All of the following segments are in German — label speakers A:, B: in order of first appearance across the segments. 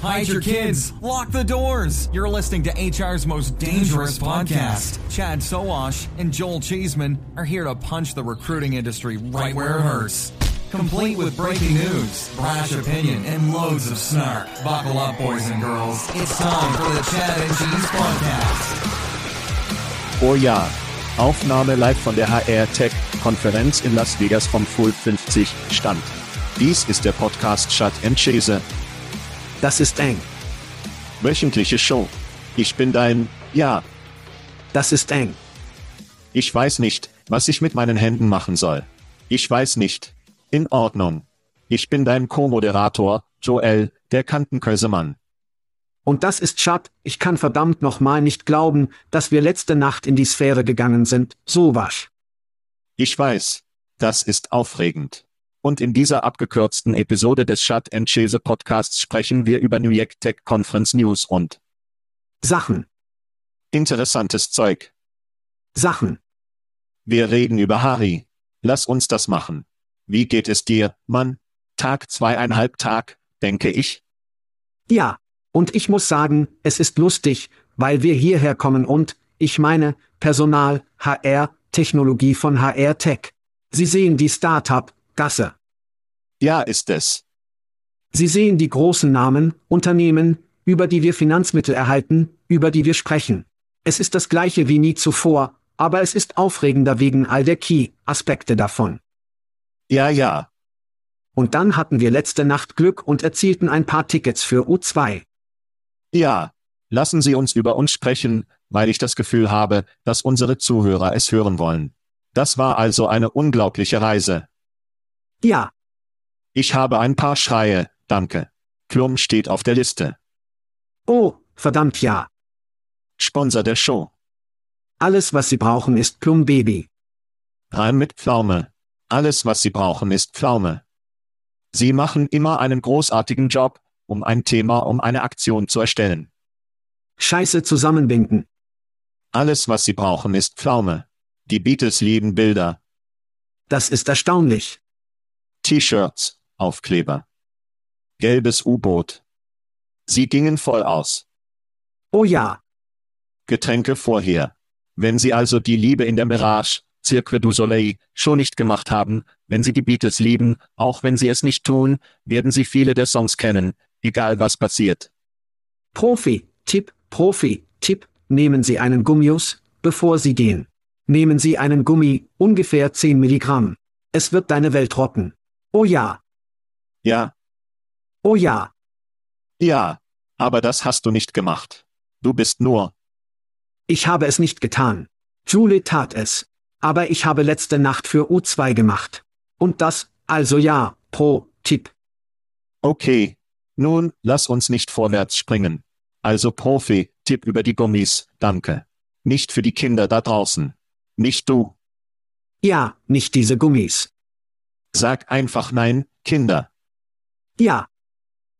A: Hide your kids. Lock the doors. You're listening to HR's most dangerous podcast. Chad Soash and Joel Cheeseman are here to punch the recruiting industry right where it hurts complete with breaking news, brash opinion, and loads of snark. Buckle up, boys and girls. It's time for the Chad and Cheese Podcast.
B: Oh ja, Aufnahme live von der HR Tech Konferenz in Las Vegas vom Full 50 stand. Dies ist der Podcast Chad and Cheese.
C: Das ist eng.
B: Wöchentliche Show. Ich bin dein, ja.
C: Das ist eng.
B: Ich weiß nicht, was ich mit meinen Händen machen soll. Ich weiß nicht, in Ordnung. Ich bin dein Co-Moderator, Joel, der Kantenkösemann.
C: Und das ist Schad, ich kann verdammt nochmal nicht glauben, dass wir letzte Nacht in die Sphäre gegangen sind, so was.
B: Ich weiß. Das ist aufregend. Und in dieser abgekürzten Episode des Shut and Chase Podcasts sprechen wir über New York Tech Conference News und
C: Sachen.
B: Interessantes Zeug.
C: Sachen.
B: Wir reden über Harry. Lass uns das machen. Wie geht es dir, Mann? Tag zweieinhalb Tag, denke ich.
C: Ja, und ich muss sagen, es ist lustig, weil wir hierher kommen und, ich meine, Personal, HR, Technologie von HR Tech. Sie sehen die Startup, Gasse.
B: Ja, ist es.
C: Sie sehen die großen Namen, Unternehmen, über die wir Finanzmittel erhalten, über die wir sprechen. Es ist das gleiche wie nie zuvor, aber es ist aufregender wegen all der Key-Aspekte davon.
B: Ja, ja.
C: Und dann hatten wir letzte Nacht Glück und erzielten ein paar Tickets für U2.
B: Ja, lassen Sie uns über uns sprechen, weil ich das Gefühl habe, dass unsere Zuhörer es hören wollen. Das war also eine unglaubliche Reise.
C: Ja.
B: Ich habe ein paar Schreie, danke. Klum steht auf der Liste.
C: Oh, verdammt ja.
B: Sponsor der Show.
C: Alles, was Sie brauchen, ist Plum Baby.
B: Rein mit Pflaume. Alles, was Sie brauchen, ist Pflaume. Sie machen immer einen großartigen Job, um ein Thema, um eine Aktion zu erstellen.
C: Scheiße zusammenbinden.
B: Alles, was Sie brauchen, ist Pflaume. Die Beatles lieben Bilder.
C: Das ist erstaunlich.
B: T-Shirts, Aufkleber. Gelbes U-Boot. Sie gingen voll aus.
C: Oh ja.
B: Getränke vorher. Wenn Sie also die Liebe in der Mirage, Cirque du Soleil, schon nicht gemacht haben, wenn Sie die Beatles lieben, auch wenn Sie es nicht tun, werden Sie viele der Songs kennen, egal was passiert.
C: Profi, Tipp, Profi, Tipp, nehmen Sie einen Gummius, bevor Sie gehen. Nehmen Sie einen Gummi, ungefähr 10 Milligramm. Es wird deine Welt rocken. Oh ja.
B: Ja.
C: Oh ja.
B: Ja. Aber das hast du nicht gemacht. Du bist nur.
C: Ich habe es nicht getan. Julie tat es. Aber ich habe letzte Nacht für U2 gemacht. Und das, also ja, pro Tipp.
B: Okay, Nun, lass uns nicht vorwärts springen. Also Profi, Tipp über die Gummis, danke. Nicht für die Kinder da draußen. Nicht du.
C: Ja, nicht diese Gummis.
B: Sag einfach nein, Kinder.
C: Ja,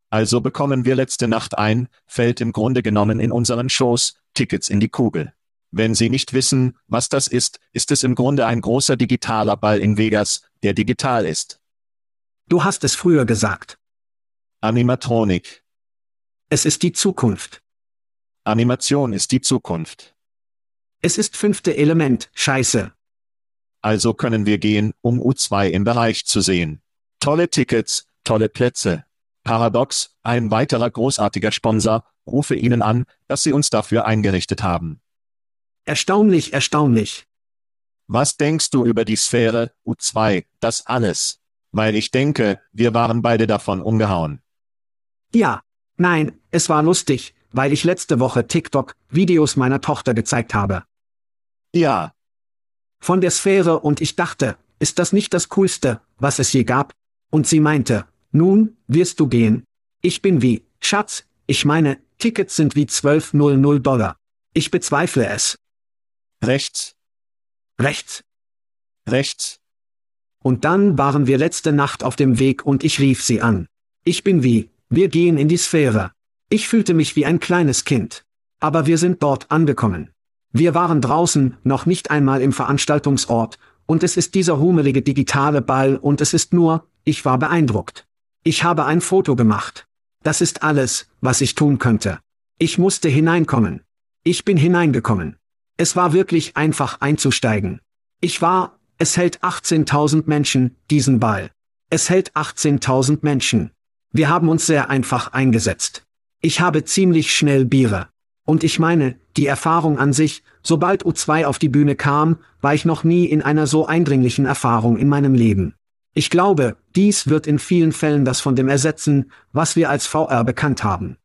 B: Also bekommen wir letzte Nacht ein, fällt im Grunde genommen in unseren Schoß, Tickets in die Kugel. Wenn Sie nicht wissen, was das ist, ist es im Grunde ein großer digitaler Ball in Vegas, der digital ist.
C: du hast es früher gesagt.
B: Animatronik.
C: Es ist die Zukunft.
B: Animation ist die Zukunft.
C: Es ist fünfte Element, scheiße.
B: Also können wir gehen, um U2 im Bereich zu sehen. Tolle Tickets, tolle Plätze. Paradox, ein weiterer großartiger Sponsor, rufe Ihnen an, dass Sie uns dafür eingerichtet haben.
C: Erstaunlich, erstaunlich.
B: Was denkst du über die Sphäre, U2, das alles? Weil ich denke, wir waren beide davon umgehauen.
C: Ja, nein, es war lustig, weil ich letzte Woche TikTok-Videos meiner Tochter gezeigt habe.
B: Ja,
C: Von der Sphäre und ich dachte, ist das nicht das Coolste, was es je gab? Und sie meinte, nun, wirst du gehen. Ich bin wie, Schatz, ich meine, Tickets sind wie 1200 Dollar. Ich bezweifle es.
B: rechts,
C: Rechts.
B: rechts.
C: Und dann waren wir letzte Nacht auf dem Weg und ich rief sie an. Ich bin wie, wir gehen in die Sphäre. Ich fühlte mich wie ein kleines Kind. Aber wir sind dort angekommen. Wir waren draußen, noch nicht einmal im Veranstaltungsort, und es ist dieser humelige digitale Ball und es ist nur, ich war beeindruckt. Ich habe ein Foto gemacht. Das ist alles, was ich tun könnte. Ich musste hineinkommen. Ich bin hineingekommen. Es war wirklich einfach einzusteigen. Ich war, es hält 18.000 Menschen, diesen Ball. Es hält 18.000 Menschen. Wir haben uns sehr einfach eingesetzt. Ich habe ziemlich schnell Biere. Und ich meine, die Erfahrung an sich, sobald U2 auf die Bühne kam, war ich noch nie in einer so eindringlichen Erfahrung in meinem Leben. Ich glaube, dies wird in vielen Fällen das von dem ersetzen, was wir als VR bekannt haben.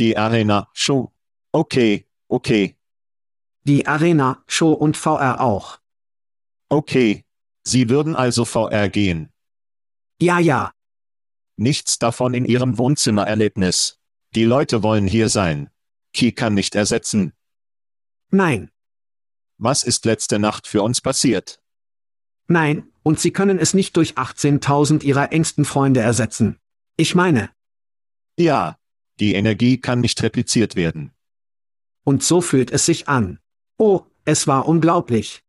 B: Die Arena, Show. Okay, okay,
C: Die Arena, Show und VR auch.
B: okay. Sie würden also VR gehen.
C: Ja, ja,
B: Nichts davon in Ihrem Wohnzimmererlebnis. Die Leute wollen hier sein. Key kann nicht ersetzen.
C: nein,
B: Was ist letzte Nacht für uns passiert?
C: nein, und Sie können es nicht durch 18.000 Ihrer engsten Freunde ersetzen. Ich meine,
B: Ja, die Energie kann nicht repliziert werden.
C: und so fühlt es sich an. Oh, es war unglaublich.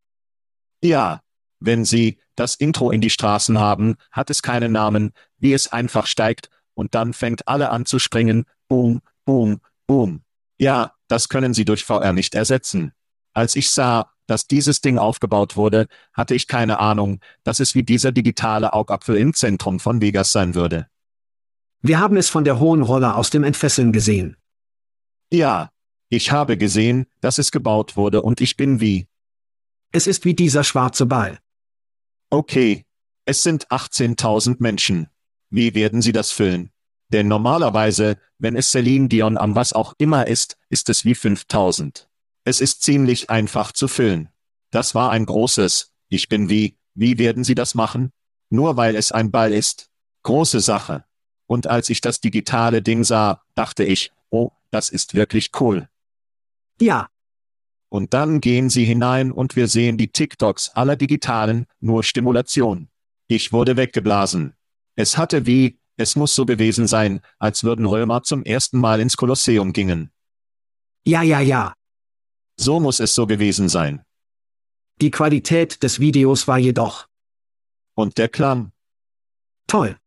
B: Ja, wenn Sie das Intro in die Straßen haben, hat es keinen Namen, wie es einfach steigt, und dann fängt alle an zu springen, boom, boom, boom. Ja, das können Sie durch VR nicht ersetzen. Als ich sah, dass dieses Ding aufgebaut wurde, hatte ich keine Ahnung, dass es wie dieser digitale Augapfel im Zentrum von Vegas sein würde.
C: Wir haben es von der hohen Rolle aus dem Entfesseln gesehen.
B: Ja, ich habe gesehen, dass es gebaut wurde und ich bin wie,
C: Es ist wie dieser schwarze Ball.
B: Okay, es sind 18.000 Menschen. Wie werden Sie das füllen? Denn normalerweise, wenn es Celine Dion am was auch immer ist, ist es wie 5000. Es ist ziemlich einfach zu füllen. Das war ein großes, ich bin wie, wie werden Sie das machen? Nur weil es ein Ball ist? Große Sache. Und als ich das digitale Ding sah, dachte ich, oh, das ist wirklich cool.
C: Ja,
B: Und dann gehen sie hinein und wir sehen die TikToks aller digitalen, nur Stimulation. Ich wurde weggeblasen. Es hatte wie, es muss so gewesen sein, als würden Römer zum ersten Mal ins Kolosseum gingen.
C: Ja, ja, ja.
B: So muss es so gewesen sein.
C: Die Qualität des Videos war jedoch
B: Und der Klang.
C: toll.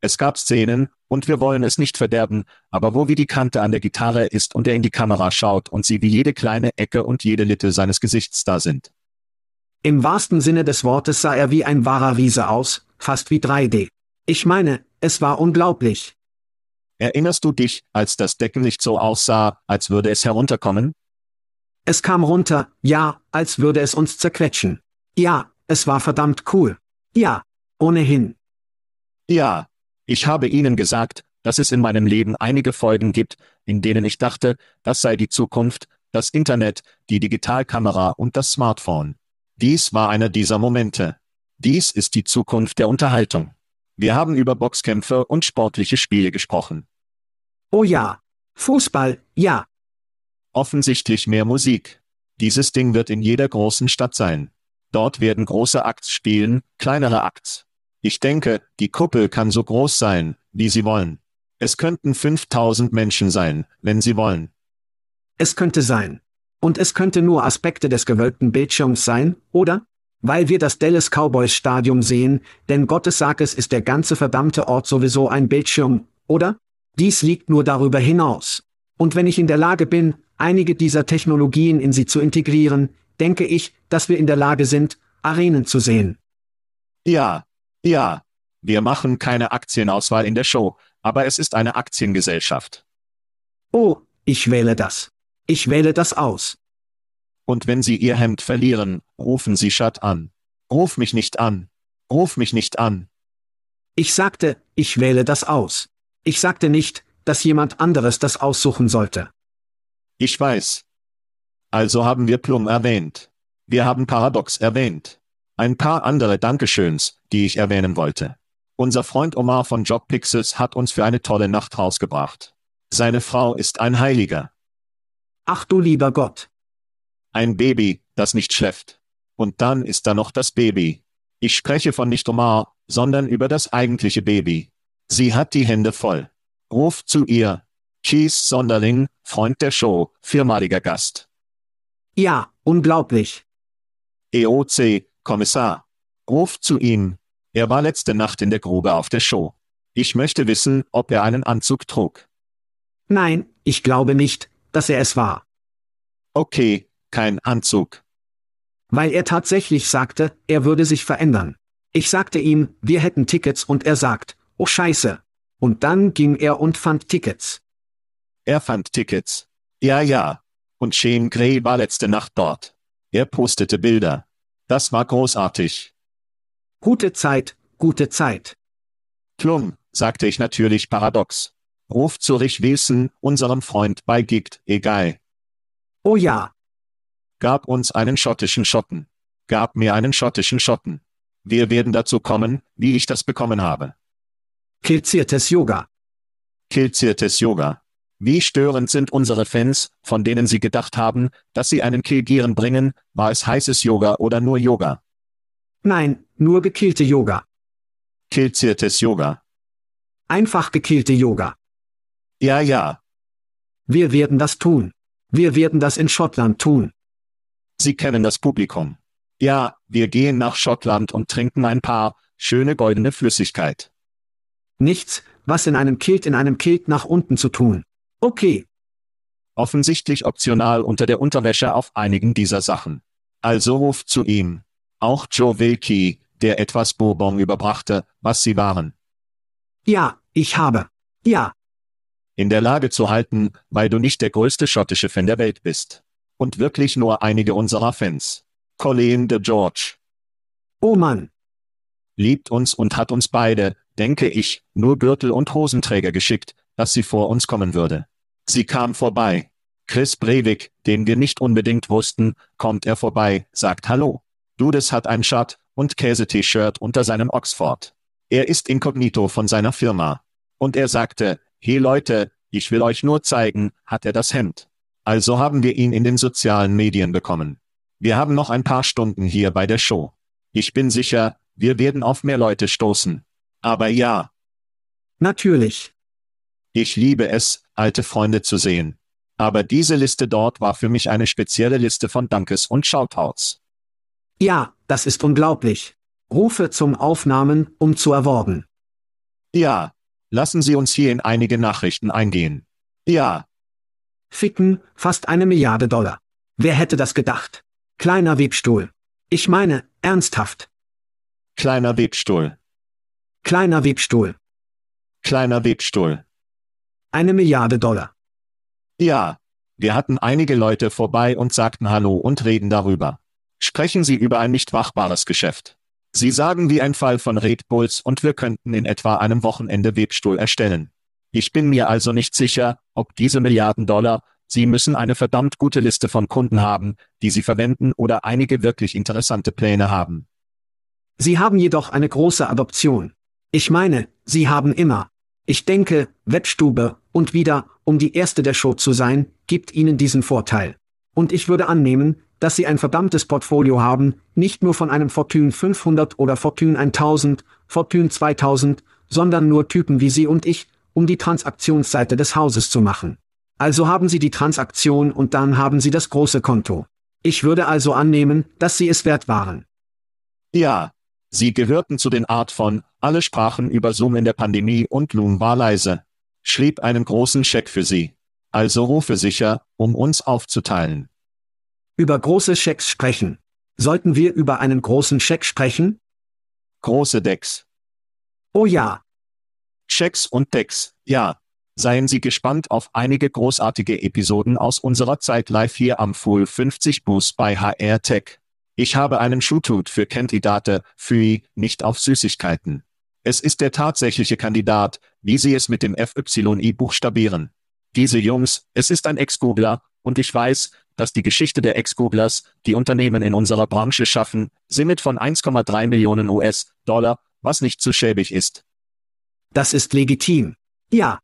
B: Es gab Szenen, und wir wollen es nicht verderben, aber wo wie die Kante an der Gitarre ist und er in die Kamera schaut und sie wie jede kleine Ecke und jede Litte seines Gesichts da sind.
C: Im wahrsten Sinne des Wortes sah er wie ein wahrer Riese aus, fast wie 3D. Ich meine, es war unglaublich.
B: Erinnerst du dich, als das Deckenlicht so aussah, als würde es herunterkommen?
C: Es kam runter, ja, als würde es uns zerquetschen. Ja, es war verdammt cool. Ja, ohnehin.
B: Ja, ich habe Ihnen gesagt, dass es in meinem Leben einige Folgen gibt, in denen ich dachte, das sei die Zukunft, das Internet, die Digitalkamera und das Smartphone. Dies war einer dieser Momente. Dies ist die Zukunft der Unterhaltung. Wir haben über Boxkämpfe und sportliche Spiele gesprochen.
C: Oh ja. Fußball, ja.
B: Offensichtlich mehr Musik. Dieses Ding wird in jeder großen Stadt sein. Dort werden große Akts spielen, kleinere Akts. Ich denke, die Kuppel kann so groß sein, wie sie wollen. Es könnten 5000 Menschen sein, wenn sie wollen.
C: Es könnte sein. Und es könnte nur Aspekte des gewölbten Bildschirms sein, oder? Weil wir das Dallas Cowboys Stadium sehen, denn Gottes sagt es ist der ganze verdammte Ort sowieso ein Bildschirm, oder? Dies liegt nur darüber hinaus. Und wenn ich in der Lage bin, einige dieser Technologien in sie zu integrieren, denke ich, dass wir in der Lage sind, Arenen zu sehen.
B: Ja, ja. Wir machen keine Aktienauswahl in der Show, aber es ist eine Aktiengesellschaft.
C: Oh, ich wähle das. Ich wähle das aus.
B: Und wenn Sie Ihr Hemd verlieren, rufen Sie Schad an. Ruf mich nicht an. Ruf mich nicht an.
C: Ich sagte, ich wähle das aus. Ich sagte nicht, dass jemand anderes das aussuchen sollte.
B: Ich weiß. Also haben wir Plum erwähnt. Wir haben Paradox erwähnt. Ein paar andere Dankeschöns, die ich erwähnen wollte. Unser Freund Omar von Jobpixels hat uns für eine tolle Nacht rausgebracht. Seine Frau ist ein Heiliger.
C: Ach du lieber Gott.
B: Ein Baby, das nicht schläft. Und dann ist da noch das Baby. Ich spreche von nicht Omar, sondern über das eigentliche Baby. Sie hat die Hände voll. Ruf zu ihr. Cheese Sonderling, Freund der Show, viermaliger Gast.
C: Ja, unglaublich.
B: EOC, Kommissar. Ruf zu ihm. Er war letzte Nacht in der Grube auf der Show. Ich möchte wissen, ob er einen Anzug trug.
C: Nein, ich glaube nicht, dass er es war.
B: Okay, kein Anzug.
C: Weil er tatsächlich sagte, er würde sich verändern. Ich sagte ihm, wir hätten Tickets und er sagt, oh scheiße. Und dann ging er und fand Tickets.
B: Er fand Tickets. Ja, ja. Und Shane Gray war letzte Nacht dort. Er postete Bilder. Das war großartig.
C: Gute Zeit, gute Zeit.
B: Klum, sagte ich natürlich paradox. Ruf zu Rich Wilson, unserem Freund bei Gigt, egal.
C: Oh ja.
B: Gab uns einen schottischen Schotten. Gab mir einen schottischen Schotten. Wir werden dazu kommen, wie ich das bekommen habe.
C: Kilziertes Yoga.
B: Kilziertes Yoga. Wie störend sind unsere Fans, von denen sie gedacht haben, dass sie einen Kilgieren bringen, war es heißes Yoga oder nur Yoga?
C: Nein, nur gekillte Yoga.
B: Kilziertes Yoga.
C: Einfach gekillte Yoga.
B: Ja, ja.
C: Wir werden das tun. Wir werden das in Schottland tun.
B: Sie kennen das Publikum. Ja, wir gehen nach Schottland und trinken ein paar schöne goldene Flüssigkeit.
C: Nichts, was in einem Kilt in einem Kilt nach unten zu tun. Okay.
B: Offensichtlich optional unter der Unterwäsche auf einigen dieser Sachen. Also ruft zu ihm. Auch Joe Wilkie, der etwas Bourbon überbrachte, was sie waren.
C: Ja, ich habe. Ja.
B: In der Lage zu halten, weil du nicht der größte schottische Fan der Welt bist. Und wirklich nur einige unserer Fans. Colleen de George.
C: Oh Mann.
B: Liebt uns und hat uns beide, denke ich, nur Gürtel und Hosenträger geschickt, dass sie vor uns kommen würde. Sie kam vorbei. Chris Breivik, den wir nicht unbedingt wussten, kommt er vorbei, sagt Hallo. Dudes hat ein Shirt und Käse-T-Shirt unter seinem Oxford. Er ist inkognito von seiner Firma. Und er sagte, hey Leute, ich will euch nur zeigen, hat er das Hemd. Also haben wir ihn in den sozialen Medien bekommen. Wir haben noch ein paar Stunden hier bei der Show. Ich bin sicher, wir werden auf mehr Leute stoßen. Aber ja.
C: Natürlich.
B: Ich liebe es, alte Freunde zu sehen. Aber diese Liste dort war für mich eine spezielle Liste von Dankes und Shoutouts.
C: Ja, das ist unglaublich. Rufe zum Aufnahmen, um zu erworben.
B: Ja. Lassen Sie uns hier in einige Nachrichten eingehen. Ja.
C: Ficken, fast eine Milliarde Dollar. Wer hätte das gedacht? Kleiner Webstuhl. Ich meine, ernsthaft.
B: Kleiner Webstuhl.
C: Kleiner Webstuhl.
B: Kleiner Webstuhl.
C: Eine Milliarde Dollar.
B: Ja. Wir hatten einige Leute vorbei und sagten Hallo und reden darüber. Sprechen Sie über ein nicht wachbares Geschäft. Sie sagen wie ein Fall von Red Bulls und wir könnten in etwa einem Wochenende Webstuhl erstellen. Ich bin mir also nicht sicher, ob diese Milliarden Dollar, Sie müssen eine verdammt gute Liste von Kunden haben, die Sie verwenden oder einige wirklich interessante Pläne haben.
C: Sie haben jedoch eine große Adoption. Ich meine, Sie haben immer. Ich denke, Wettstube, und wieder, um die Erste der Show zu sein, gibt Ihnen diesen Vorteil. Und ich würde annehmen, dass Sie ein verdammtes Portfolio haben, nicht nur von einem Fortune 500 oder Fortune 1000, Fortune 2000, sondern nur Typen wie Sie und ich, um die Transaktionsseite des Hauses zu machen. Also haben Sie die Transaktion und dann haben Sie das große Konto. Ich würde also annehmen, dass Sie es wert waren.
B: Ja. Sie gehörten zu den Art von, alle sprachen über Zoom in der Pandemie und Loom war leise. Schrieb einen großen Scheck für Sie. Also rufe sicher, um uns aufzuteilen.
C: Über große Schecks sprechen. Sollten wir über einen großen Scheck sprechen?
B: Große Decks.
C: Oh ja.
B: Schecks und Decks, ja. Seien Sie gespannt auf einige großartige Episoden aus unserer Zeit live hier am Full 50 Bus bei HR Tech. Ich habe einen Schuhtut für Kandidate, für nicht auf Süßigkeiten. Es ist der tatsächliche Kandidat, wie Sie es mit dem FYI buchstabieren. Diese Jungs, es ist ein Ex-Googler, und ich weiß, dass die Geschichte der Ex-Googlers, die Unternehmen in unserer Branche schaffen, Simit von 1,3 Millionen US-Dollar, was nicht zu schäbig ist.
C: Das ist legitim. Ja.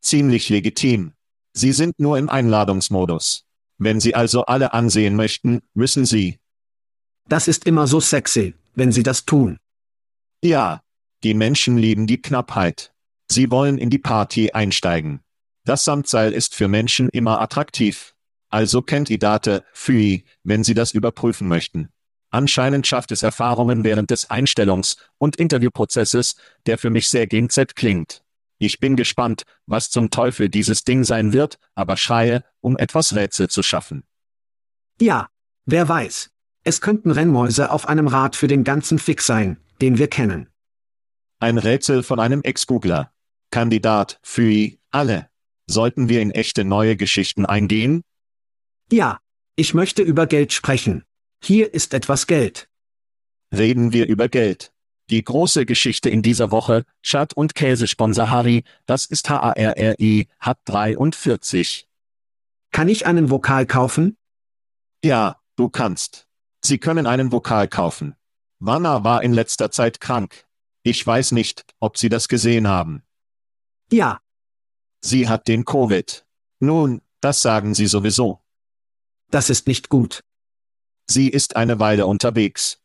B: Ziemlich legitim. Sie sind nur im Einladungsmodus. Wenn Sie also alle ansehen möchten, müssen Sie,
C: Das ist immer so sexy, wenn Sie das tun.
B: Ja, die Menschen lieben die Knappheit. Sie wollen in die Party einsteigen. Das Samtseil ist für Menschen immer attraktiv. Also Kandidate, FÜI, wenn Sie das überprüfen möchten. Anscheinend schafft es Erfahrungen während des Einstellungs- und Interviewprozesses, der für mich sehr gen Z klingt. Ich bin gespannt, was zum Teufel dieses Ding sein wird, aber schreie, um etwas Rätsel zu schaffen.
C: Ja. Wer weiß. Es könnten Rennmäuse auf einem Rad für den ganzen Fix sein, den wir kennen.
B: Ein Rätsel von einem Ex-Googler. Kandidat, FÜI, alle. Sollten wir in echte neue Geschichten eingehen?
C: Ja. Ich möchte über Geld sprechen. Hier ist etwas Geld.
B: Reden wir über Geld. Die große Geschichte in dieser Woche, Chat und Käsesponsor Harry, das ist HARRI, hat 43.
C: Kann ich einen Vokal kaufen?
B: Ja, du kannst. Sie können einen Vokal kaufen. Wanna war in letzter Zeit krank. Ich weiß nicht, ob Sie das gesehen haben.
C: Ja.
B: Sie hat den Covid. Nun, das sagen Sie sowieso.
C: Das ist nicht gut.
B: Sie ist eine Weile unterwegs.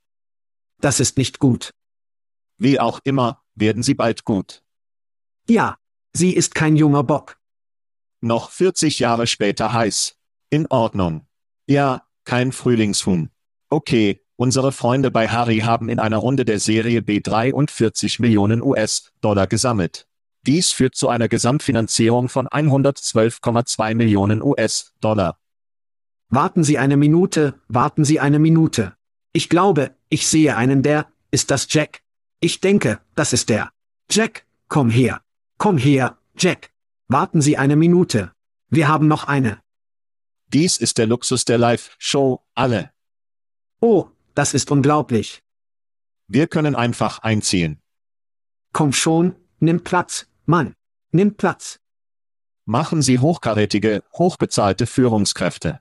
C: Das ist nicht gut.
B: Wie auch immer, werden Sie bald gut.
C: Ja. Sie ist kein junger Bock.
B: Noch 40 Jahre später heiß. In Ordnung. Ja, kein Frühlingshuhn. Okay, unsere Freunde bei Harry haben in einer Runde der Serie B 43 Millionen US-Dollar gesammelt. Dies führt zu einer Gesamtfinanzierung von 112,2 Millionen US-Dollar.
C: Warten Sie eine Minute, warten Sie eine Minute. Ich glaube, ich sehe einen der, ist das Jack? Ich denke, das ist der. Jack, komm her. Komm her, Jack. Warten Sie eine Minute. Wir haben noch eine.
B: Dies ist der Luxus der Live-Show, alle.
C: Oh, das ist unglaublich.
B: Wir können einfach einziehen.
C: Komm schon, nimm Platz, Mann. Nimm Platz.
B: Machen Sie hochkarätige, hochbezahlte Führungskräfte.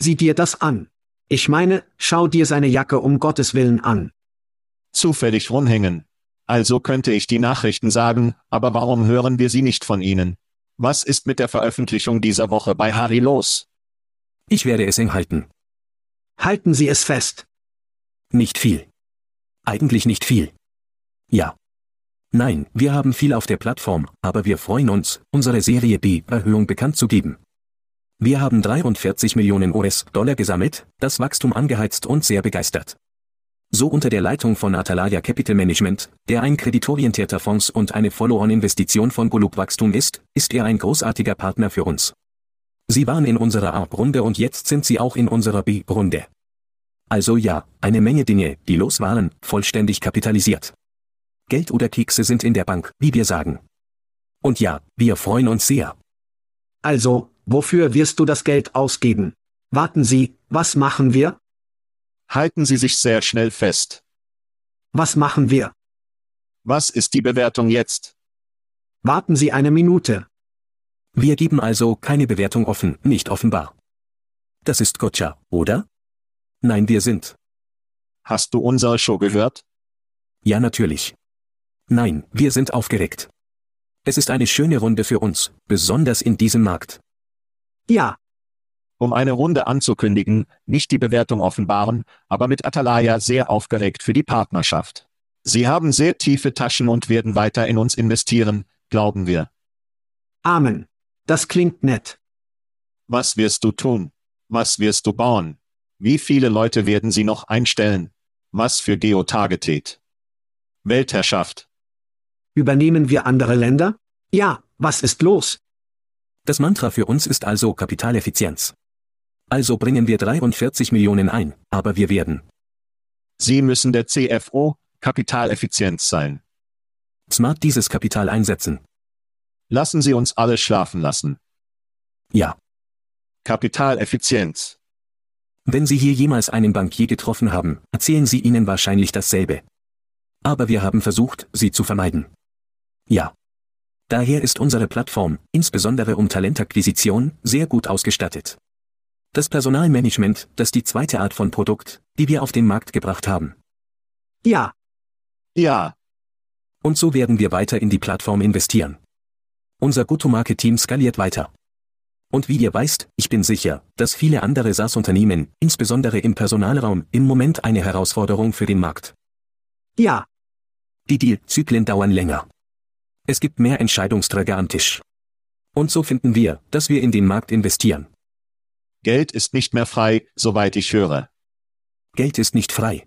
C: Sieh dir das an. Ich meine, schau dir seine Jacke um Gottes Willen an.
B: Zufällig rumhängen. Also könnte ich die Nachrichten sagen, aber warum hören wir sie nicht von Ihnen? Was ist mit der Veröffentlichung dieser Woche bei Harry los?
D: Ich werde es eng halten.
C: Halten Sie es fest.
D: Nicht viel. Eigentlich nicht viel. Ja. Nein, wir haben viel auf der Plattform, aber wir freuen uns, unsere Serie B-Erhöhung bekannt zu geben. Wir haben 43 Millionen US-Dollar gesammelt, das Wachstum angeheizt und sehr begeistert. So unter der Leitung von Atalaya Capital Management, der ein kreditorientierter Fonds und eine Follow-on-Investition von Golub Wachstum ist, ist er ein großartiger Partner für uns. Sie waren in unserer A-Runde und jetzt sind sie auch in unserer B-Runde. Also ja, eine Menge Dinge, die los waren, vollständig kapitalisiert. Geld oder Kekse sind in der Bank, wie wir sagen. Und ja, wir freuen uns sehr.
C: Also, wofür wirst du das Geld ausgeben? Warten Sie, was machen wir?
B: Halten Sie sich sehr schnell fest.
C: Was machen wir?
B: Was ist die Bewertung jetzt?
C: Warten Sie eine Minute.
D: Wir geben also keine Bewertung offen, nicht offenbar. Das ist Gotcha, oder? Nein, wir sind.
B: Hast du unsere Show gehört?
D: Ja, natürlich. Nein, wir sind aufgeregt. Es ist eine schöne Runde für uns, besonders in diesem Markt.
C: Ja,
B: Um eine Runde anzukündigen, nicht die Bewertung offenbaren, aber mit Atalaya sehr aufgeregt für die Partnerschaft. Sie haben sehr tiefe Taschen und werden weiter in uns investieren, glauben wir.
C: Amen. Das klingt nett.
B: Was wirst du tun? Was wirst du bauen? Wie viele Leute werden sie noch einstellen? Was für Geotargeted? Weltherrschaft.
C: Übernehmen wir andere Länder? Ja, was ist los?
D: Das Mantra für uns ist also Kapitaleffizienz. Also bringen wir 43 Millionen ein, aber wir werden
B: Sie müssen der CFO, Kapitaleffizienz sein.
D: smart dieses Kapital einsetzen.
B: Lassen Sie uns alle schlafen lassen.
D: Ja.
B: Kapitaleffizienz.
D: Wenn Sie hier jemals einen Bankier getroffen haben, erzählen Sie Ihnen wahrscheinlich dasselbe. Aber wir haben versucht, sie zu vermeiden. Ja. Daher ist unsere Plattform, insbesondere um Talentakquisition, sehr gut ausgestattet. Das Personalmanagement, das die zweite Art von Produkt, die wir auf den Markt gebracht haben.
C: Ja,
B: Ja,
D: Und so werden wir weiter in die Plattform investieren. Unser Go-to-Market-Team skaliert weiter. Und wie ihr weißt, ich bin sicher, dass viele andere SaaS-Unternehmen, insbesondere im Personalraum, im Moment eine Herausforderung für den Markt.
C: ja,
D: Die Deal-Zyklen dauern länger. Es gibt mehr Entscheidungsträger am Tisch. Und so finden wir, dass wir in den Markt investieren.
B: Geld ist nicht mehr frei, soweit ich höre.
D: Geld ist nicht frei.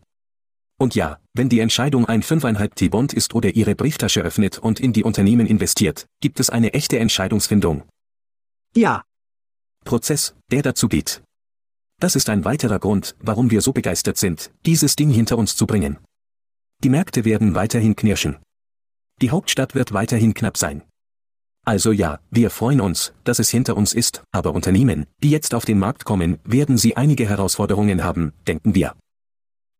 D: Und ja, wenn die Entscheidung ein 5,5 T-Bond ist oder Ihre Brieftasche öffnet und in die Unternehmen investiert, gibt es eine echte Entscheidungsfindung.
C: ja,
D: Prozess, der dazu geht. Das ist ein weiterer Grund, warum wir so begeistert sind, dieses Ding hinter uns zu bringen. Die Märkte werden weiterhin knirschen. Die Hauptstadt wird weiterhin knapp sein. Also ja, wir freuen uns, dass es hinter uns ist, aber Unternehmen, die jetzt auf den Markt kommen, werden sie einige Herausforderungen haben, denken wir.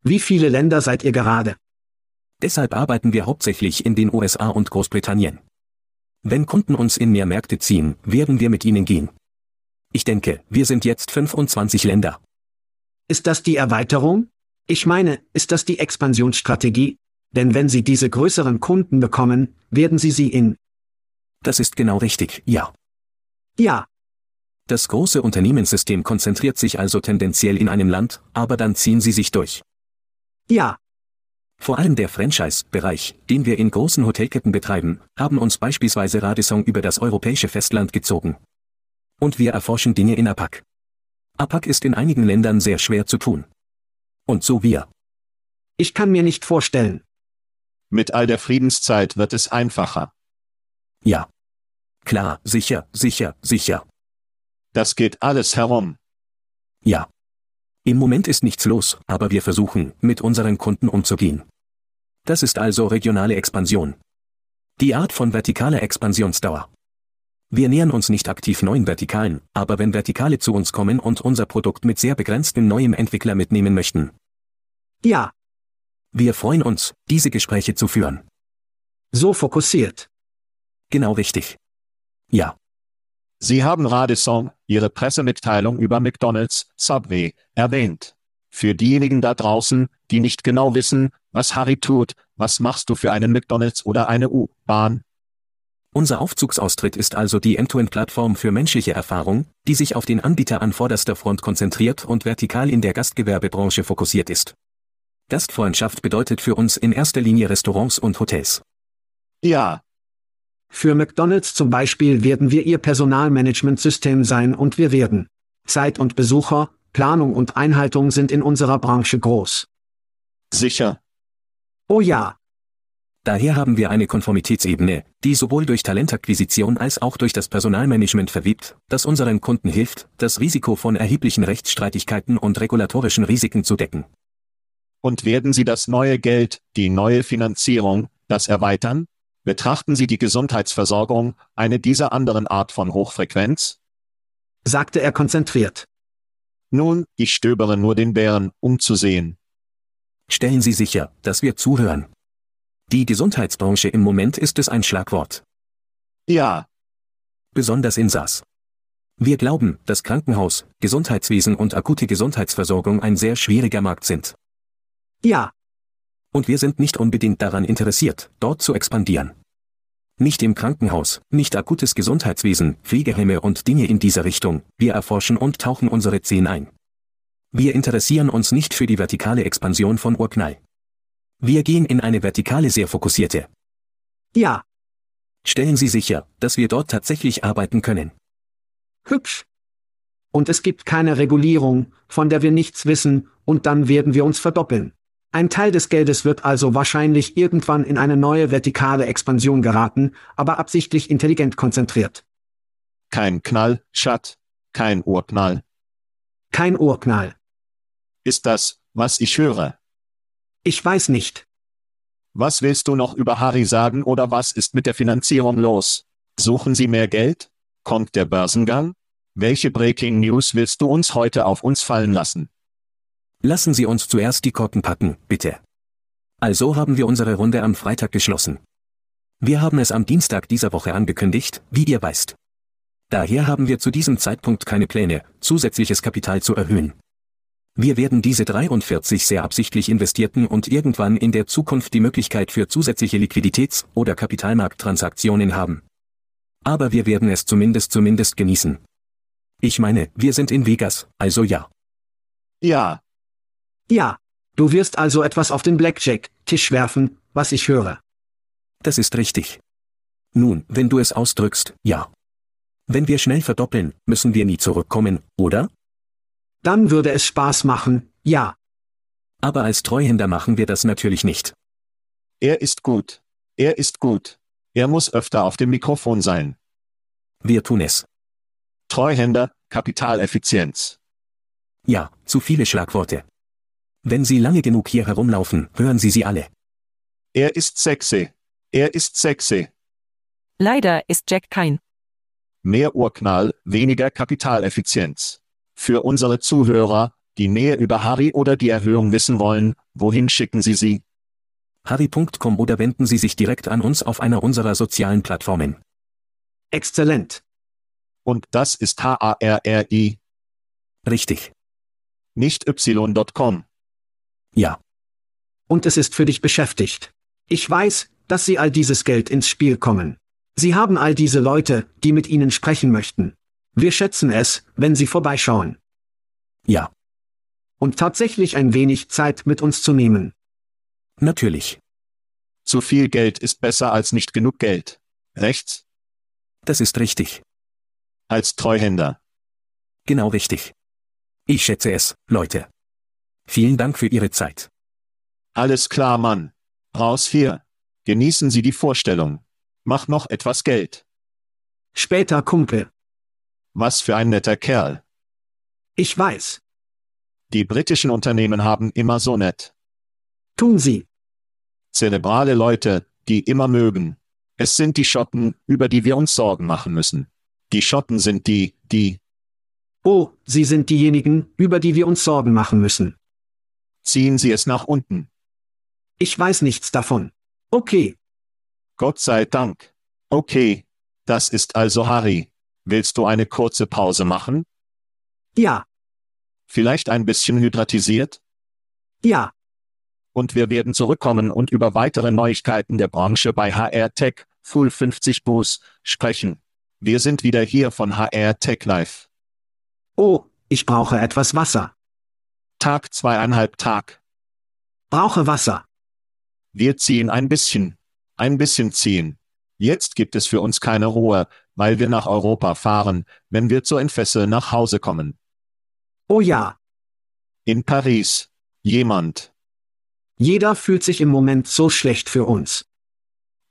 C: Wie viele Länder seid ihr gerade?
D: Deshalb arbeiten wir hauptsächlich in den USA und Großbritannien. Wenn Kunden uns in mehr Märkte ziehen, werden wir mit ihnen gehen. Ich denke, wir sind jetzt 25 Länder.
C: Ist das die Erweiterung? Ich meine, ist das die Expansionsstrategie? Denn wenn Sie diese größeren Kunden bekommen, werden Sie sie in.
D: Das ist genau richtig, ja.
C: Ja,
D: Das große Unternehmenssystem konzentriert sich also tendenziell in einem Land, aber dann ziehen sie sich durch.
C: Ja,
D: Vor allem der Franchise-Bereich, den wir in großen Hotelketten betreiben, haben uns beispielsweise Radisson über das europäische Festland gezogen. Und wir erforschen Dinge in APAC. APAC ist in einigen Ländern sehr schwer zu tun. Und so wir.
C: ich kann mir nicht vorstellen.
B: Mit all der Friedenszeit wird es einfacher.
D: Ja. Klar, sicher, sicher, sicher.
B: Das geht alles herum.
D: Ja. Im Moment ist nichts los, aber wir versuchen, mit unseren Kunden umzugehen. Das ist also regionale Expansion. Die Art von vertikaler Expansionsdauer. Wir nähern uns nicht aktiv neuen Vertikalen, aber wenn Vertikale zu uns kommen und unser Produkt mit sehr begrenztem neuem Entwickler mitnehmen möchten,
C: Ja,
D: wir freuen uns, diese Gespräche zu führen.
C: so fokussiert.
D: Genau richtig. Ja,
B: Sie haben Radisson, Ihre Pressemitteilung über McDonald's, Subway, erwähnt. Für diejenigen da draußen, die nicht genau wissen, was Harry tut, was machst du für einen McDonald's oder eine U-Bahn?
D: unser Aufzugsaustritt ist also die End-to-End-Plattform für menschliche Erfahrung, die sich auf den Anbieter an vorderster Front konzentriert und vertikal in der Gastgewerbebranche fokussiert ist. Gastfreundschaft bedeutet für uns in erster Linie Restaurants und Hotels.
B: Ja,
C: Für McDonald's zum Beispiel werden wir Ihr Personalmanagementsystem sein und wir werden. Zeit und Besucher, Planung und Einhaltung sind in unserer Branche groß.
B: sicher.
C: Oh ja,
D: Daher haben wir eine Konformitätsebene, die sowohl durch Talentakquisition als auch durch das Personalmanagement verwebt, das unseren Kunden hilft, das Risiko von erheblichen Rechtsstreitigkeiten und regulatorischen Risiken zu decken.
B: Und werden Sie das neue Geld, die neue Finanzierung, das erweitern? Betrachten Sie die Gesundheitsversorgung, eine dieser anderen Art von Hochfrequenz?
C: sagte er konzentriert.
B: Nun, ich stöbere nur den Bären, um zu sehen.
D: Stellen Sie sicher, dass wir zuhören. Die Gesundheitsbranche im Moment ist es ein Schlagwort.
B: Ja,
D: besonders in SaaS. Wir glauben, dass Krankenhaus, Gesundheitswesen und akute Gesundheitsversorgung ein sehr schwieriger Markt sind.
C: Ja,
D: Und wir sind nicht unbedingt daran interessiert, dort zu expandieren. Nicht im Krankenhaus, nicht akutes Gesundheitswesen, Pflegeheime und Dinge in dieser Richtung, wir erforschen und tauchen unsere Zehen ein. Wir interessieren uns nicht für die vertikale Expansion von Urknall. Wir gehen in eine vertikale sehr fokussierte.
C: Ja,
D: Stellen Sie sicher, dass wir dort tatsächlich arbeiten können.
C: hübsch. Und es gibt keine Regulierung, von der wir nichts wissen, und dann werden wir uns verdoppeln. Ein Teil des Geldes wird also wahrscheinlich irgendwann in eine neue vertikale Expansion geraten, aber absichtlich intelligent konzentriert.
B: Kein Knall, Schat. Kein Urknall.
C: Kein Urknall.
B: Ist das, was ich höre?
C: Ich weiß nicht.
B: Was willst du noch über Harry sagen oder was ist mit der Finanzierung los? Suchen Sie mehr Geld? Kommt der Börsengang? Welche Breaking News willst du uns heute auf uns fallen lassen?
D: Lassen Sie uns zuerst die Korken packen, bitte. Also haben wir unsere Runde am Freitag geschlossen. Wir haben es am Dienstag dieser Woche angekündigt, wie ihr weißt. Daher haben wir zu diesem Zeitpunkt keine Pläne, zusätzliches Kapital zu erhöhen. Wir werden diese 43 sehr absichtlich investierten und irgendwann in der Zukunft die Möglichkeit für zusätzliche Liquiditäts- oder Kapitalmarkttransaktionen haben. Aber wir werden es zumindest zumindest genießen. Ich meine, wir sind in Vegas, also ja.
B: Ja,
C: Ja, du wirst also etwas auf den Blackjack-Tisch werfen, was ich höre.
D: Das ist richtig. Nun, wenn du es ausdrückst, ja. Wenn wir schnell verdoppeln, müssen wir nie zurückkommen, oder?
C: Dann würde es Spaß machen, ja.
D: Aber als Treuhänder machen wir das natürlich nicht.
B: er ist gut. Er ist gut. Er muss öfter auf dem Mikrofon sein.
D: Wir tun es.
B: Treuhänder, Kapitaleffizienz.
D: Ja, zu viele Schlagworte. Wenn Sie lange genug hier herumlaufen, hören Sie sie alle.
B: Er ist sexy. Er ist sexy.
E: Leider ist Jack kein.
B: Mehr Urknall, weniger Kapitaleffizienz. Für unsere Zuhörer, die mehr über Harry oder die Erhöhung wissen wollen, wohin schicken Sie sie?
D: harry.com oder wenden Sie sich direkt an uns auf einer unserer sozialen Plattformen.
C: Exzellent.
B: Und das ist H-A-R-R-I,
D: Richtig.
B: nicht y.com.
D: Ja.
C: Und es ist für dich beschäftigt. Ich weiß, dass sie all dieses Geld ins Spiel kommen. Sie haben all diese Leute, die mit ihnen sprechen möchten. Wir schätzen es, wenn sie vorbeischauen.
D: Ja.
C: Und tatsächlich ein wenig Zeit mit uns zu nehmen.
D: Natürlich.
B: Zu viel Geld ist besser als nicht genug Geld. Rechts?
D: Das ist richtig.
B: Als Treuhänder.
D: Genau richtig. Ich schätze es, Leute. Vielen Dank für Ihre Zeit.
B: Alles klar, Mann. Raus hier. Genießen Sie die Vorstellung. Mach noch etwas Geld.
C: Später, Kumpel.
B: Was für ein netter Kerl.
C: Ich weiß.
B: Die britischen Unternehmen haben immer so nett.
C: Tun sie.
B: Zerebrale Leute, die immer mögen. Es sind die Schotten, über die wir uns Sorgen machen müssen. Die Schotten sind die, die,
C: Oh, sie sind diejenigen, über die wir uns Sorgen machen müssen.
B: Ziehen Sie es nach unten.
C: Ich weiß nichts davon. Okay,
B: Gott sei Dank. Okay. Das ist also Harry. Willst du eine kurze Pause machen?
C: ja,
B: Vielleicht ein bisschen hydratisiert?
C: ja,
B: Und wir werden zurückkommen und über weitere Neuigkeiten der Branche bei HR Tech, Full 50 Boost, sprechen. Wir sind wieder hier von HR Tech Live.
C: oh, ich brauche etwas Wasser.
B: Tag zweieinhalb Tag.
C: Brauche Wasser.
B: Wir ziehen ein bisschen. Ein bisschen ziehen. Jetzt gibt es für uns keine Ruhe, weil wir nach Europa fahren, wenn wir zur Entfessel nach Hause kommen.
C: Oh ja,
B: In Paris. Jemand.
C: jeder fühlt sich im Moment so schlecht für uns.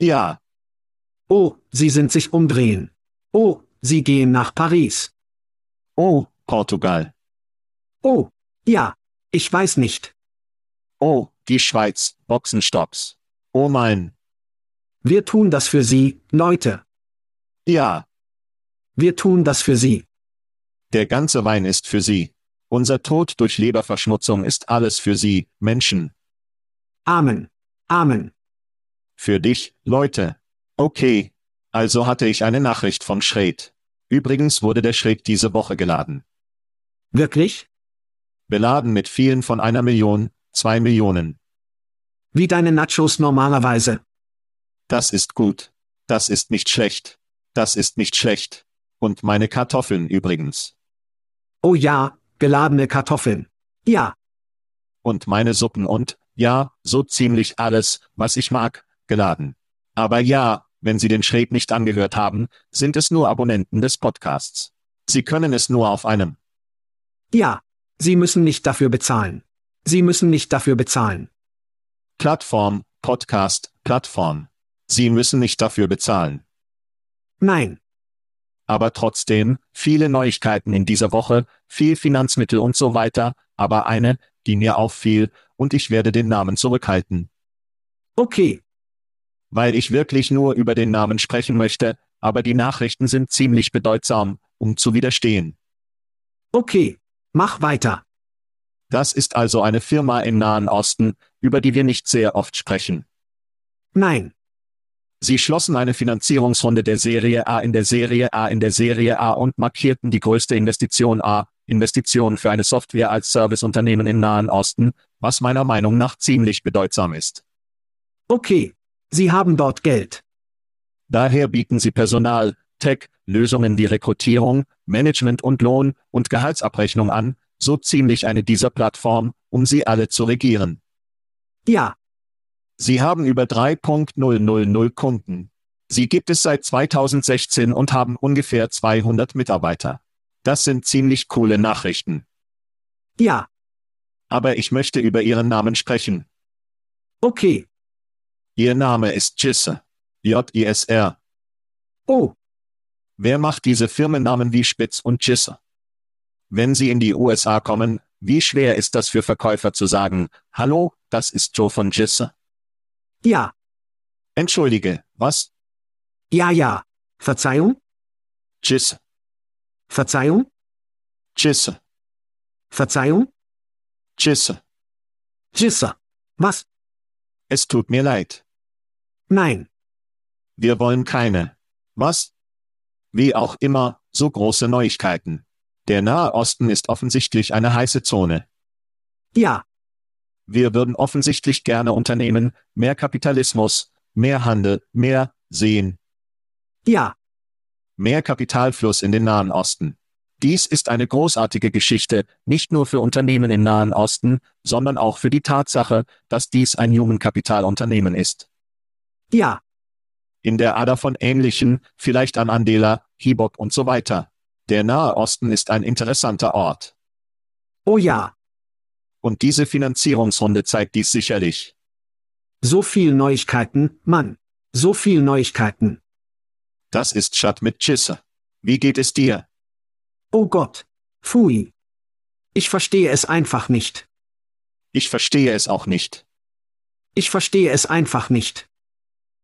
B: Ja,
C: Oh, sie sind sich umdrehen. Oh, sie gehen nach Paris.
B: oh, Portugal.
C: Oh, ja, ich weiß nicht.
B: Oh, die Schweiz, Boxenstocks. Oh mein.
C: Wir tun das für sie, Leute.
B: Ja,
C: Wir tun das für sie.
B: der ganze Wein ist für Sie. Unser Tod durch Leberverschmutzung ist alles für Sie, Menschen.
C: Amen. Amen.
B: Für dich, Leute. Okay. Also hatte ich eine Nachricht von Schred. Übrigens wurde der Schred diese Woche geladen.
C: Wirklich?
B: Beladen mit vielen von einer Million, zwei Millionen.
C: Wie deine Nachos normalerweise.
B: Das ist gut. Das ist nicht schlecht. Das ist nicht schlecht. Und meine Kartoffeln übrigens.
C: Oh ja, geladene Kartoffeln. Ja,
B: Und meine Suppen und, ja, so ziemlich alles, was ich mag, geladen. Aber ja, wenn Sie den Schräg nicht angehört haben, sind es nur Abonnenten des Podcasts. Sie können es nur auf einem.
C: ja. Sie müssen nicht dafür bezahlen. Sie müssen nicht dafür bezahlen.
B: Plattform, Podcast, Plattform. Sie müssen nicht dafür bezahlen.
C: Nein.
B: Aber trotzdem, viele Neuigkeiten in dieser Woche, viel Finanzmittel und so weiter, aber eine, die mir auffiel, und ich werde den Namen zurückhalten,
C: Okay.
B: weil ich wirklich nur über den Namen sprechen möchte, aber die Nachrichten sind ziemlich bedeutsam, um zu widerstehen.
C: Okay. Mach weiter.
B: Das ist also eine Firma im Nahen Osten, über die wir nicht sehr oft sprechen.
C: Nein.
B: Sie schlossen eine Finanzierungsrunde der Serie A in der Serie A in der Serie A und markierten die größte Investition A, Investition für eine Software als Serviceunternehmen im Nahen Osten, was meiner Meinung nach ziemlich bedeutsam ist.
C: Okay. Sie haben dort Geld.
B: Daher bieten sie Personal, Tech, Lösungen wie Rekrutierung, Management und Lohn und Gehaltsabrechnung an, so ziemlich eine dieser Plattform, um sie alle zu regieren.
C: Ja.
B: Sie haben über 3.000 Kunden. Sie gibt es seit 2016 und haben ungefähr 200 Mitarbeiter. Das sind ziemlich coole Nachrichten.
C: Ja.
B: Aber ich möchte über Ihren Namen sprechen.
C: Okay.
B: Ihr Name ist Jisr. J-I-S-R.
C: Oh.
B: Wer macht diese Firmennamen wie Spitz und Jisr? Wenn Sie in die USA kommen, wie schwer ist das für Verkäufer zu sagen, hallo, das ist Joe von Jisr?
C: Ja.
B: Entschuldige, was?
C: Ja, ja. Verzeihung?
B: Jisr.
C: Verzeihung?
B: Jisr.
C: Verzeihung?
B: Jisr.
C: Jissa. Was?
B: Es tut mir leid.
C: Nein.
B: Wir wollen keine. Was? Wie auch immer, so große Neuigkeiten. Der Nahe Osten ist offensichtlich eine heiße Zone.
C: Ja.
B: Wir würden offensichtlich gerne Unternehmen, mehr Kapitalismus, mehr Handel, mehr sehen,
C: Ja.
B: mehr Kapitalfluss in den Nahen Osten. Dies ist eine großartige Geschichte, nicht nur für Unternehmen im Nahen Osten, sondern auch für die Tatsache, dass dies ein Human-Kapitalunternehmen ist.
C: Ja.
B: In der Ader von ähnlichen, vielleicht an Andela, Hibok und so weiter. Der Nahe Osten ist ein interessanter Ort.
C: Oh ja.
B: Und diese Finanzierungsrunde zeigt dies sicherlich.
C: So viel Neuigkeiten, Mann. So viel Neuigkeiten.
B: Das ist Chat mit Chisse. Wie geht es dir?
C: Oh Gott. Pfui. Ich verstehe es einfach nicht.
B: Ich verstehe es auch nicht.
C: Ich verstehe es einfach nicht.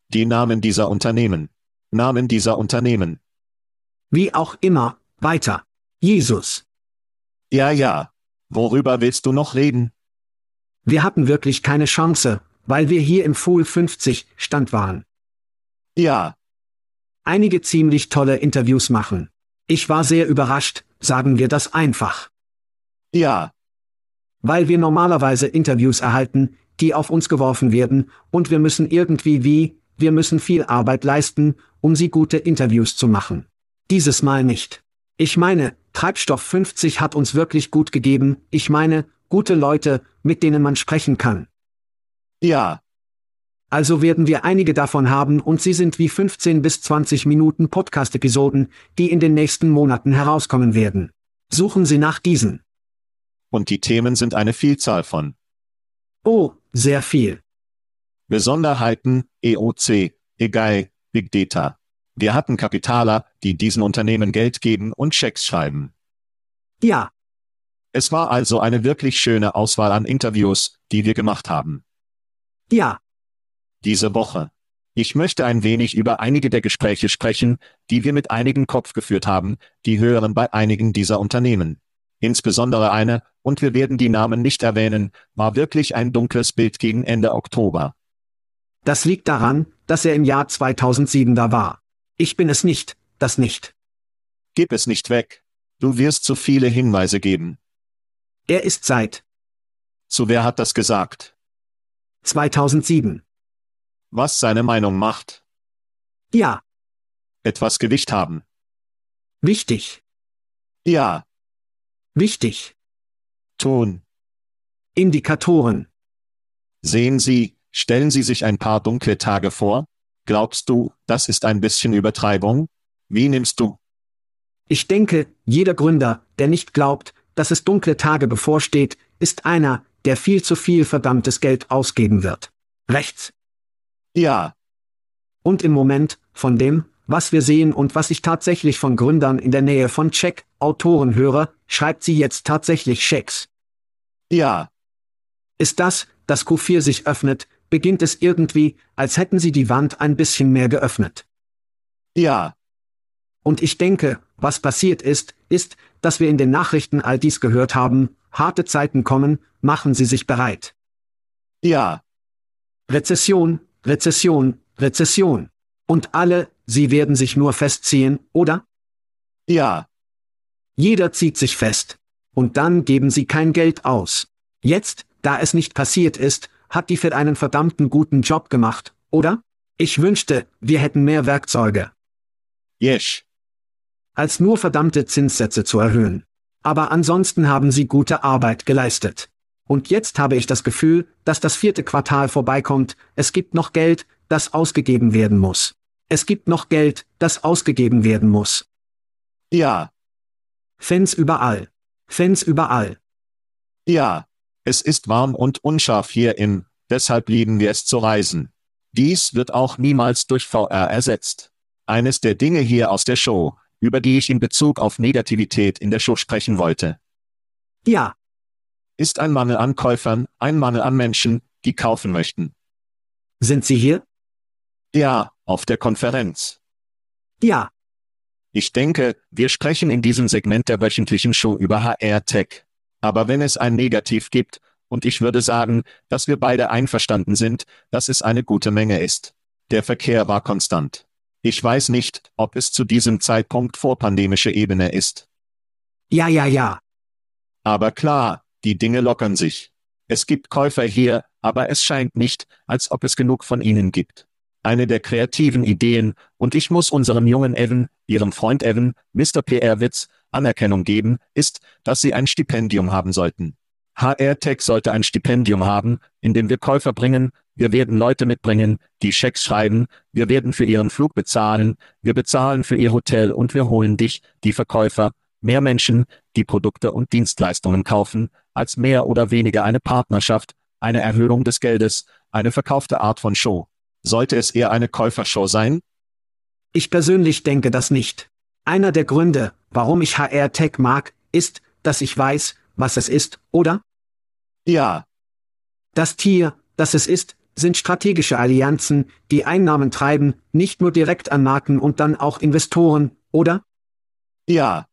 B: Die Namen dieser Unternehmen. Namen dieser Unternehmen.
C: Wie auch immer, weiter. Jesus.
B: Ja, ja. Worüber willst du noch reden?
C: Wir hatten wirklich keine Chance, weil wir hier im Fool 50 Stand waren.
B: Ja,
C: Einige ziemlich tolle Interviews machen. Ich war sehr überrascht, sagen wir das einfach.
B: ja,
C: Weil wir normalerweise Interviews erhalten, die auf uns geworfen werden, und wir müssen irgendwie wie, wir müssen viel Arbeit leisten, um sie gute Interviews zu machen. Dieses Mal nicht. Ich meine, Treibstoff 50 hat uns wirklich gut gegeben, ich meine, gute Leute, mit denen man sprechen kann.
B: ja,
C: Also werden wir einige davon haben und sie sind wie 15 bis 20 Minuten Podcast-Episoden, die in den nächsten Monaten herauskommen werden. Suchen Sie nach diesen.
B: und die Themen sind eine Vielzahl von
C: Oh, sehr viel.
B: Besonderheiten, EOC, egal, Big Data. Wir hatten Kapitaler, die diesen Unternehmen Geld geben und Schecks schreiben.
C: Ja,
B: Es war also eine wirklich schöne Auswahl an Interviews, die wir gemacht haben.
C: ja,
B: Diese Woche. Ich möchte ein wenig über einige der Gespräche sprechen, die wir mit einigen Kopf geführt haben, die hören bei einigen dieser Unternehmen. Insbesondere eine, und wir werden die Namen nicht erwähnen, war wirklich ein dunkles Bild gegen Ende Oktober.
C: Das liegt daran, dass er im Jahr 2007 da war. Ich bin es nicht, das nicht.
B: Gib es nicht weg. Du wirst zu viele Hinweise geben.
C: Er ist seit
B: Zu wer hat das gesagt?
C: 2007.
B: Was seine Meinung macht.
C: Ja,
B: Etwas Gewicht haben.
C: wichtig,
B: Ja,
C: wichtig.
B: tun.
C: Indikatoren.
B: Sehen Sie, stellen Sie sich ein paar dunkle Tage vor? Glaubst du, das ist ein bisschen Übertreibung? Wie nimmst du?
C: Ich denke, jeder Gründer, der nicht glaubt, dass es dunkle Tage bevorsteht, ist einer, der viel zu viel verdammtes Geld ausgeben wird. Rechts.
B: Ja,
C: Und im Moment, von dem, was wir sehen und was ich tatsächlich von Gründern in der Nähe von Check, Autoren höre, schreibt sie jetzt tatsächlich Schecks.
B: ja,
C: Ist das, dass Q4 sich öffnet, beginnt es irgendwie, als hätten sie die Wand ein bisschen mehr geöffnet.
B: ja,
C: Und ich denke, was passiert ist, ist, dass wir in den Nachrichten all dies gehört haben, harte Zeiten kommen, machen Sie sich bereit.
B: ja,
C: Rezession, Rezession, Rezession. Und alle, sie werden sich nur festziehen, oder?
B: ja,
C: Jeder zieht sich fest. Und dann geben sie kein Geld aus. Jetzt, da es nicht passiert ist, hat die Fed einen verdammten guten Job gemacht, oder? Ich wünschte, wir hätten mehr Werkzeuge,
B: yes,
C: als nur verdammte Zinssätze zu erhöhen. Aber ansonsten haben sie gute Arbeit geleistet. Und jetzt habe ich das Gefühl, dass das vierte Quartal vorbeikommt, es gibt noch Geld, das ausgegeben werden muss. Es gibt noch Geld, das ausgegeben werden muss.
B: ja,
C: Fans überall. Fans überall.
B: ja. Es ist warm und unscharf hier in, deshalb lieben wir es zu reisen. Dies wird auch niemals durch VR ersetzt. Eines der Dinge hier aus der Show, über die ich in Bezug auf Negativität in der Show sprechen wollte,
C: Ja,
B: ist ein Mangel an Käufern, ein Mangel an Menschen, die kaufen möchten.
C: sind Sie hier?
B: Ja, auf der Konferenz.
C: Ja,
B: Ich denke, wir sprechen in diesem Segment der wöchentlichen Show über HR-Tech. Aber wenn es ein Negativ gibt, und ich würde sagen, dass wir beide einverstanden sind, dass es eine gute Menge ist. Der Verkehr war konstant. Ich weiß nicht, ob es zu diesem Zeitpunkt vorpandemische Ebene ist.
C: ja, ja, ja.
B: Aber klar, die Dinge lockern sich. Es gibt Käufer hier, aber es scheint nicht, als ob es genug von ihnen gibt. Eine der kreativen Ideen, und ich muss unserem jungen Evan, ihrem Freund Evan, Mr. PR Witz, Anerkennung geben, ist, dass sie ein Stipendium haben sollten. HR Tech sollte ein Stipendium haben, in dem wir Käufer bringen, wir werden Leute mitbringen, die Schecks schreiben, wir werden für ihren Flug bezahlen, wir bezahlen für ihr Hotel und wir holen dich, die Verkäufer, mehr Menschen, die Produkte und Dienstleistungen kaufen, als mehr oder weniger eine Partnerschaft, eine Erhöhung des Geldes, eine verkaufte Art von Show. Sollte es eher eine Käufershow sein?
C: Ich persönlich denke das nicht. Einer der Gründe, warum ich HR Tech mag, ist, dass ich weiß, was es ist, oder?
B: Ja,
C: Das Tier, das es ist, sind strategische Allianzen, die Einnahmen treiben, nicht nur direkt an Marken und dann auch Investoren, oder?
B: ja,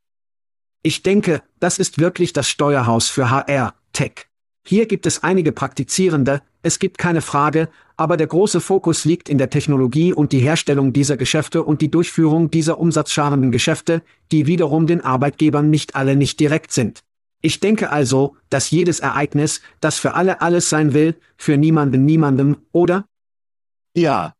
C: Ich denke, das ist wirklich das Steuerhaus für HR, Tech. Hier gibt es einige Praktizierende, es gibt keine Frage, aber der große Fokus liegt in der Technologie und die Herstellung dieser Geschäfte und die Durchführung dieser umsatzscharenden Geschäfte, die wiederum den Arbeitgebern nicht alle nicht direkt sind. Ich denke also, dass jedes Ereignis, das für alle alles sein will, für niemanden niemandem, oder?
B: ja,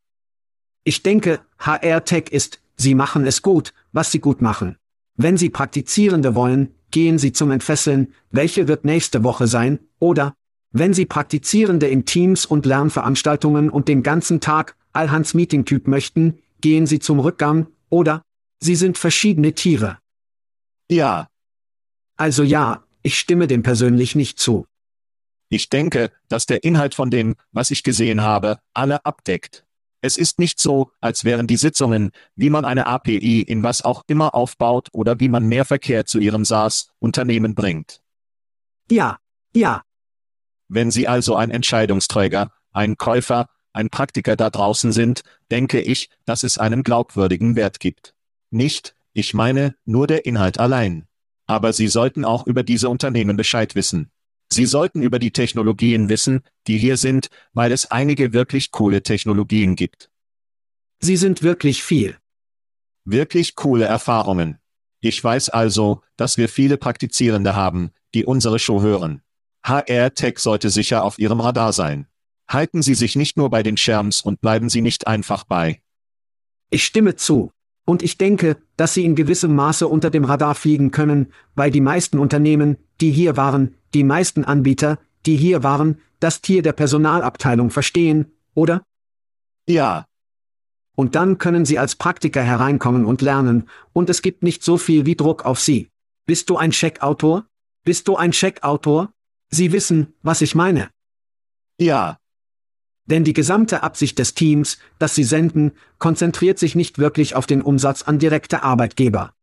C: Ich denke, HR Tech ist, sie machen es gut, was sie gut machen. Wenn Sie Praktizierende wollen, gehen Sie zum Entfesseln, welche wird nächste Woche sein, oder? Wenn Sie Praktizierende in Teams und Lernveranstaltungen und den ganzen Tag Allhans Meeting-Typ möchten, gehen Sie zum Rückgang, oder? Sie sind verschiedene Tiere.
B: ja.
C: Also ja, ich stimme dem persönlich nicht zu.
B: Ich denke, dass der Inhalt von dem, was ich gesehen habe, alle abdeckt. Es ist nicht so, als wären die Sitzungen, wie man eine API in was auch immer aufbaut oder wie man mehr Verkehr zu ihrem SaaS-Unternehmen bringt.
C: Ja, ja,
B: Wenn Sie also ein Entscheidungsträger, ein Käufer, ein Praktiker da draußen sind, denke ich, dass es einen glaubwürdigen Wert gibt. Nicht, ich meine, nur der Inhalt allein. Aber Sie sollten auch über diese Unternehmen Bescheid wissen. Sie sollten über die Technologien wissen, die hier sind, weil es einige wirklich coole Technologien gibt.
C: Sie sind wirklich viel.
B: Wirklich coole Erfahrungen. Ich weiß also, dass wir viele Praktizierende haben, die unsere Show hören. HR Tech sollte sicher auf Ihrem Radar sein. Halten Sie sich nicht nur bei den Scherms und bleiben Sie nicht einfach bei.
C: Ich stimme zu. Und ich denke, dass sie in gewissem Maße unter dem Radar fliegen können, weil die meisten Unternehmen, die hier waren, die meisten Anbieter, die hier waren, das Tier der Personalabteilung verstehen, oder?
B: Ja,
C: Und dann können sie als Praktiker hereinkommen und lernen, und es gibt nicht so viel wie Druck auf sie. Bist du ein Checkautor? Bist du ein Checkautor? Sie wissen, was ich meine.
B: ja,
C: Denn die gesamte Absicht des Teams, das sie senden, konzentriert sich nicht wirklich auf den Umsatz an direkte Arbeitgeber.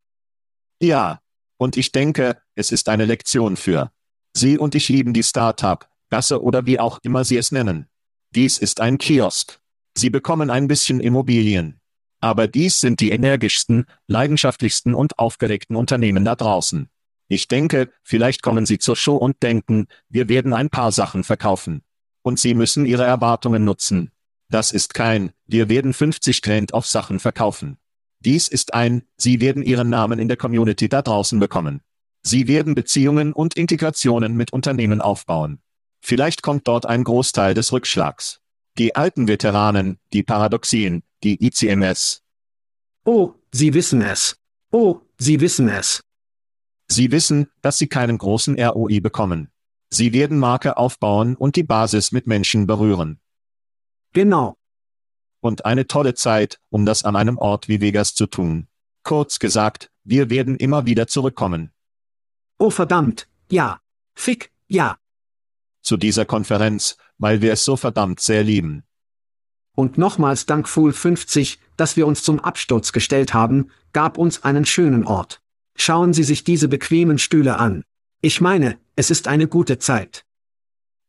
B: ja. Und ich denke, es ist eine Lektion für. Sie und ich lieben die Startup, Gasse oder wie auch immer Sie es nennen. Dies ist ein Kiosk. Sie bekommen ein bisschen Immobilien. Aber dies sind die energischsten, leidenschaftlichsten und aufgeregten Unternehmen da draußen. Ich denke, vielleicht kommen Sie zur Show und denken, wir werden ein paar Sachen verkaufen. Und Sie müssen Ihre Erwartungen nutzen. Das ist kein, wir werden 50 Grand auf Sachen verkaufen. Dies ist ein, Sie werden Ihren Namen in der Community da draußen bekommen. Sie werden Beziehungen und Integrationen mit Unternehmen aufbauen. Vielleicht kommt dort ein Großteil des Rückschlags. Die alten Veteranen, die Paradoxien, die ICMS.
C: Oh, sie wissen es. Oh, sie wissen es.
B: Sie wissen, dass sie keinen großen ROI bekommen. Sie werden Marke aufbauen und die Basis mit Menschen berühren.
C: Genau.
B: Und eine tolle Zeit, um das an einem Ort wie Vegas zu tun. Kurz gesagt, wir werden immer wieder zurückkommen.
C: Oh verdammt, ja. Fick, ja.
B: Zu dieser Konferenz, weil wir es so verdammt sehr lieben.
C: Und nochmals dank Fool 50, dass wir uns zum Absturz gestellt haben, gab uns einen schönen Ort. Schauen Sie sich diese bequemen Stühle an. Ich meine, es ist eine gute Zeit.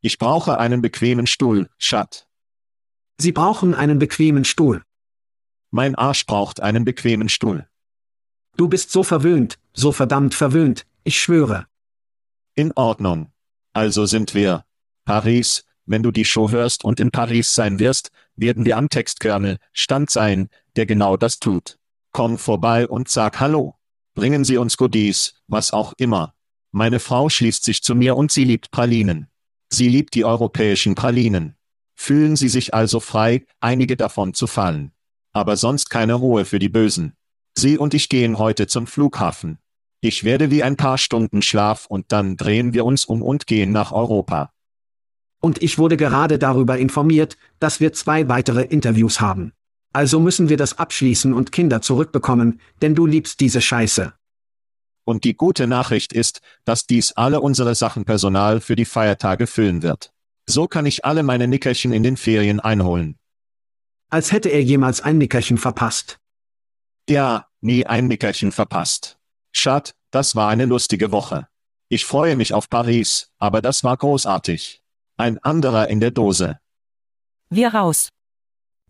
B: Ich brauche einen bequemen Stuhl, Schat.
C: Sie brauchen einen bequemen Stuhl.
B: Mein Arsch braucht einen bequemen Stuhl.
C: Du bist so verwöhnt, so verdammt verwöhnt, ich schwöre.
B: In Ordnung. Also sind wir. Paris, wenn du die Show hörst und in Paris sein wirst, werden wir am Textkernel Stand sein, der genau das tut. Komm vorbei und sag Hallo. Bringen Sie uns Goodies, was auch immer. Meine Frau schließt sich zu mir und sie liebt Pralinen. Sie liebt die europäischen Pralinen. Fühlen Sie sich also frei, einige davon zu fallen. Aber sonst keine Ruhe für die Bösen. Sie und ich gehen heute zum Flughafen. Ich werde wie ein paar Stunden Schlaf und dann drehen wir uns um und gehen nach Europa.
C: Und ich wurde gerade darüber informiert, dass wir zwei weitere Interviews haben. Also müssen wir das abschließen und Kinder zurückbekommen, denn du liebst diese Scheiße.
B: Und die gute Nachricht ist, dass dies alle unsere Sachenpersonal für die Feiertage füllen wird. So kann ich alle meine Nickerchen in den Ferien einholen.
C: Als hätte er jemals ein Nickerchen verpasst.
B: Ja, nie ein Nickerchen verpasst. Schat, das war eine lustige Woche. Ich freue mich auf Paris, aber das war großartig. Ein anderer in der Dose.
E: Wir raus.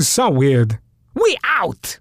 F: So weird. We out!